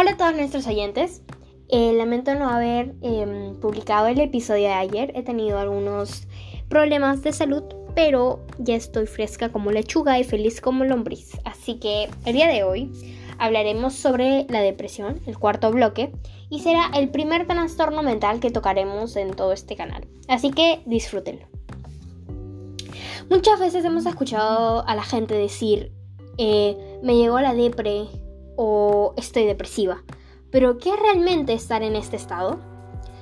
Hola a todos nuestros oyentes. Eh, lamento no haber em, publicado el episodio de ayer. He tenido algunos problemas de salud, pero ya estoy fresca como lechuga y feliz como lombriz. Así que el día de hoy hablaremos sobre la depresión, el cuarto bloque, y será el primer trastorno mental que tocaremos en todo este canal. Así que disfrútenlo. Muchas veces hemos escuchado a la gente decir, eh, me llegó la depre o estoy depresiva. Pero ¿qué es realmente estar en este estado?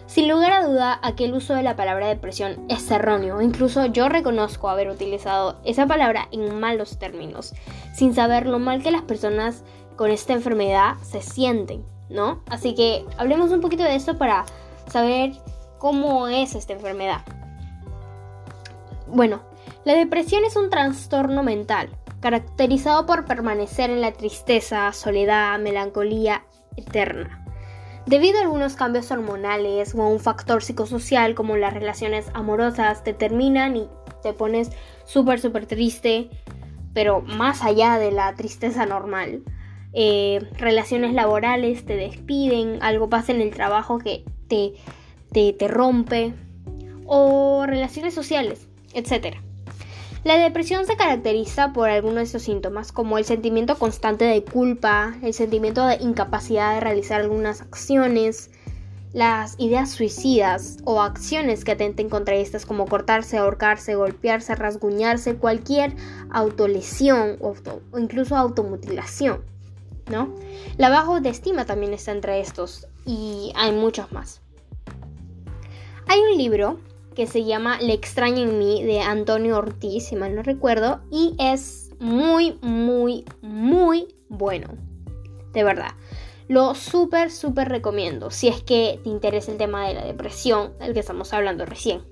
Sin lugar a duda, aquel uso de la palabra depresión es erróneo. Incluso yo reconozco haber utilizado esa palabra en malos términos, sin saber lo mal que las personas con esta enfermedad se sienten, ¿no? Así que hablemos un poquito de esto para saber cómo es esta enfermedad. Bueno, la depresión es un trastorno mental caracterizado por permanecer en la tristeza, soledad, melancolía eterna. Debido a algunos cambios hormonales o a un factor psicosocial como las relaciones amorosas te terminan y te pones súper súper triste, pero más allá de la tristeza normal. Eh, relaciones laborales te despiden, algo pasa en el trabajo que te, te, te rompe, o relaciones sociales, etcétera. La depresión se caracteriza por algunos de estos síntomas, como el sentimiento constante de culpa, el sentimiento de incapacidad de realizar algunas acciones, las ideas suicidas o acciones que atenten contra estas, como cortarse, ahorcarse, golpearse, rasguñarse, cualquier autolesión o, incluso automutilación. ¿no? La baja autoestima también está entre estos y hay muchos más. Hay un libro que se llama Le extraña en mí de Antonio Ortiz, si mal no recuerdo, y es muy, muy, muy bueno. De verdad. Lo súper, súper recomiendo si es que te interesa el tema de la depresión, del que estamos hablando recién.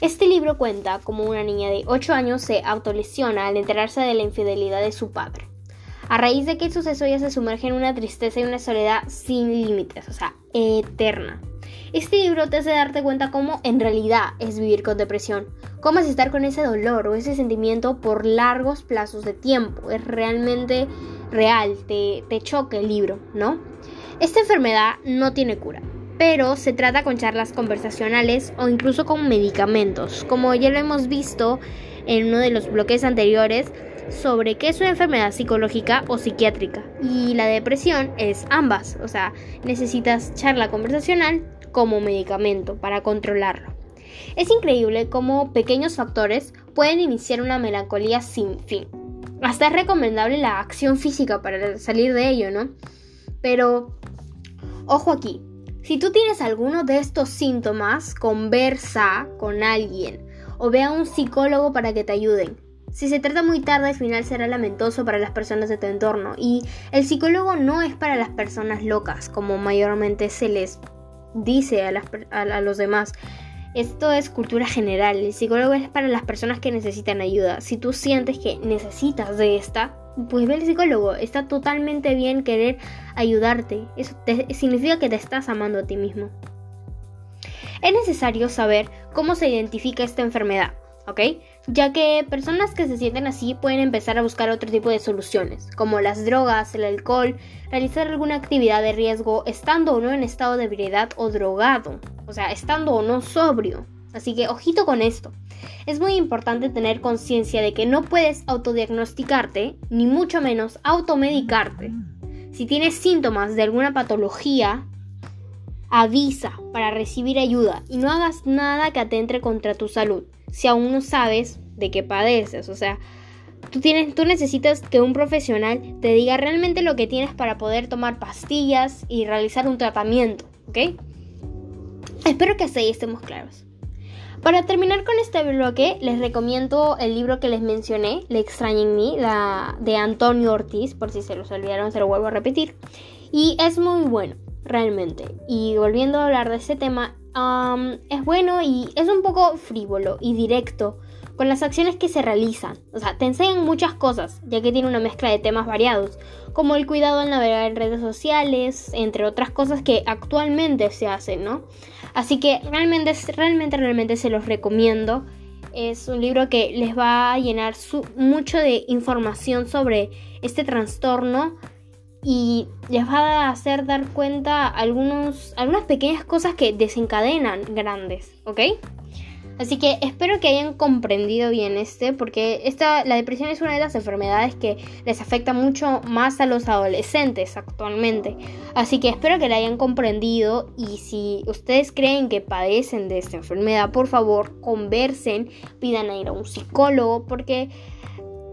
Este libro cuenta cómo una niña de 8 años se autolesiona al enterarse de la infidelidad de su padre. A raíz de que el suceso ella se sumerge en una tristeza y una soledad sin límites, o sea, eterna. Este libro te hace darte cuenta cómo en realidad es vivir con depresión, cómo es estar con ese dolor o ese sentimiento por largos plazos de tiempo. Es realmente real, te, te choca el libro, ¿no? Esta enfermedad no tiene cura, pero se trata con charlas conversacionales o incluso con medicamentos, como ya lo hemos visto en uno de los bloques anteriores sobre qué es una enfermedad psicológica o psiquiátrica. Y la depresión es ambas, o sea, necesitas charla conversacional como medicamento para controlarlo. Es increíble cómo pequeños factores pueden iniciar una melancolía sin fin. Hasta es recomendable la acción física para salir de ello, ¿no? Pero, ojo aquí, si tú tienes alguno de estos síntomas, conversa con alguien o ve a un psicólogo para que te ayuden. Si se trata muy tarde, al final será lamentoso para las personas de tu entorno. Y el psicólogo no es para las personas locas, como mayormente se les dice a, los demás. Esto es cultura general. El psicólogo es para las personas que necesitan ayuda. Si tú sientes que necesitas de esta, pues ve al psicólogo. Está totalmente bien querer ayudarte. Eso significa que te estás amando a ti mismo. Es necesario saber cómo se identifica esta enfermedad. ¿ok? Ya que personas que se sienten así pueden empezar a buscar otro tipo de soluciones, como las drogas, el alcohol, realizar alguna actividad de riesgo estando o no en estado de ebriedad o drogado, o sea, estando o no sobrio. Así que ojito con esto. Es muy importante tener conciencia de que no puedes autodiagnosticarte, ni mucho menos automedicarte. Si tienes síntomas de alguna patología, avisa para recibir ayuda y no hagas nada que atente contra tu salud si aún no sabes de qué padeces. O sea, tú, tienes, tú necesitas que un profesional te diga realmente lo que tienes para poder tomar pastillas y realizar un tratamiento, ¿ok? Espero que hasta ahí estemos claros. Para terminar con este bloque, les recomiendo el libro que les mencioné, Le extraña en mí, la, de Antonio Ortiz, por si se los olvidaron, se lo vuelvo a repetir. Y es muy bueno, realmente. Y volviendo a hablar de este tema, es bueno y es un poco frívolo y directo con las acciones que se realizan. O sea, te enseñan muchas cosas, ya que tiene una mezcla de temas variados, como el cuidado al navegar en redes sociales, entre otras cosas que actualmente se hacen, ¿no? Así que realmente, realmente, realmente se los recomiendo. Es un libro que les va a llenar mucho de información sobre este trastorno y les va a hacer dar cuenta algunos, algunas pequeñas cosas que desencadenan grandes, ¿ok? Así que espero que hayan comprendido bien este, porque esta, la depresión es una de las enfermedades que les afecta mucho más a los adolescentes actualmente. Así que espero que la hayan comprendido y si ustedes creen que padecen de esta enfermedad, por favor conversen, pidan a ir a un psicólogo, porque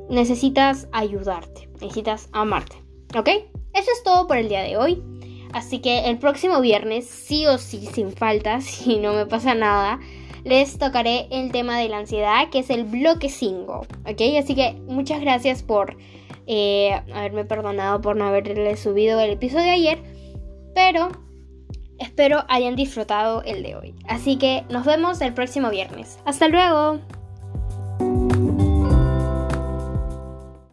necesitas ayudarte, necesitas amarte, ¿ok? Eso es todo por el día de hoy. Así que el próximo viernes, sí o sí, sin falta, si no me pasa nada, les tocaré el tema de la ansiedad, que es el bloque 5. ¿Ok? Así que muchas gracias por eh, haberme perdonado por no haberles subido el episodio de ayer. Pero espero hayan disfrutado el de hoy. Así que nos vemos el próximo viernes. Hasta luego.